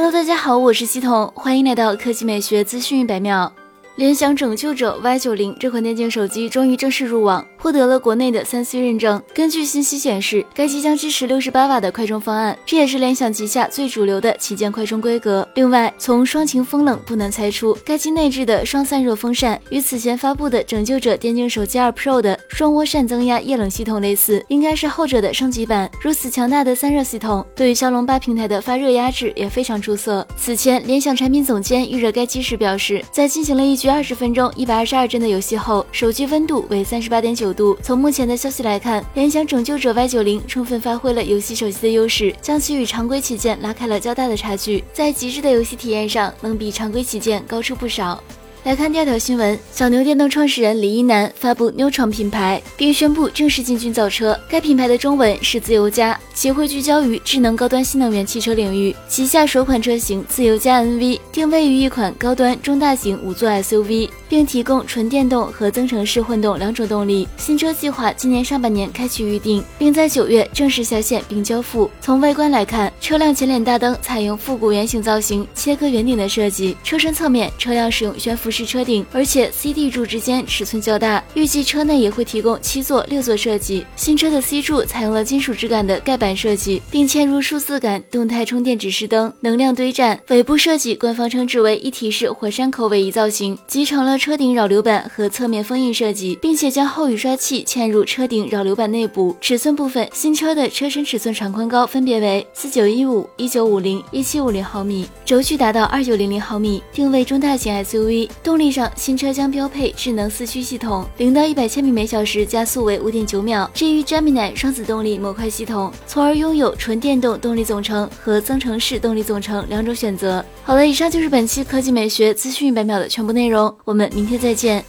Hello，大家好，我是系统，欢迎来到科技美学资讯一百秒。联想拯救者 Y 九零这款电竞手机终于正式入网，获得了国内的三 C 认证。根据信息显示，该机将支持六十八瓦的快充方案，这也是联想旗下最主流的旗舰快充规格。另外，从双擎风冷不难猜出，该机内置的双散热风扇与此前发布的拯救者电竞手机二 Pro 的双涡扇增压液冷系统类似，应该是后者的升级版。如此强大的散热系统，对于骁龙八平台的发热压制也非常出色。此前，联想产品总监预热该机时表示，在进行了一局。二十分钟一百二十二帧的游戏后，手机温度为三十八点九从目前的消息来看，联想拯救者 Y 九零充分发挥了游戏手机的优势，将其与常规旗舰拉开了较大的差距，在极致的游戏体验上，能比常规旗舰高出不少。来看第二条新闻，小牛电动创始人李一男发布 n 创品牌，并宣布正式进军造车。该品牌的中文是自由家，其会聚焦于智能高端新能源汽车领域。旗下首款车型自由家 NV 定位于一款高端中大型五座 SUV，并提供纯电动和增程式混动两种动力。新车计划今年上半年开启预定，并在九月正式下线并交付。从外观来看，车辆前脸大灯采用复古圆形造型，切割圆顶的设计。车身侧面，车辆使用悬浮。不是车顶，而且 C、D 柱之间尺寸较大，预计车内也会提供七座、六座设计。新车的 C 柱采用了金属质感的盖板设计，并嵌入数字感动态充电指示灯、能量堆栈。尾部设计官方称之为一体式火山口尾翼造型，集成了车顶扰流板和侧面封印设计，并且将后雨刷器嵌入车顶扰流板内部。尺寸部分，新车的车身尺寸长宽高分别为四九一五、一九五零、一七五零毫米，轴距达到二九零零毫米，定位中大型 SUV。动力上，新车将标配智能四驱系统，零到一百千米每小时加速为五点九秒。至于 Gemini 双子动力模块系统，从而拥有纯电动动力总成和增程式动力总成两种选择。好了，以上就是本期科技美学资讯一百秒的全部内容，我们明天再见。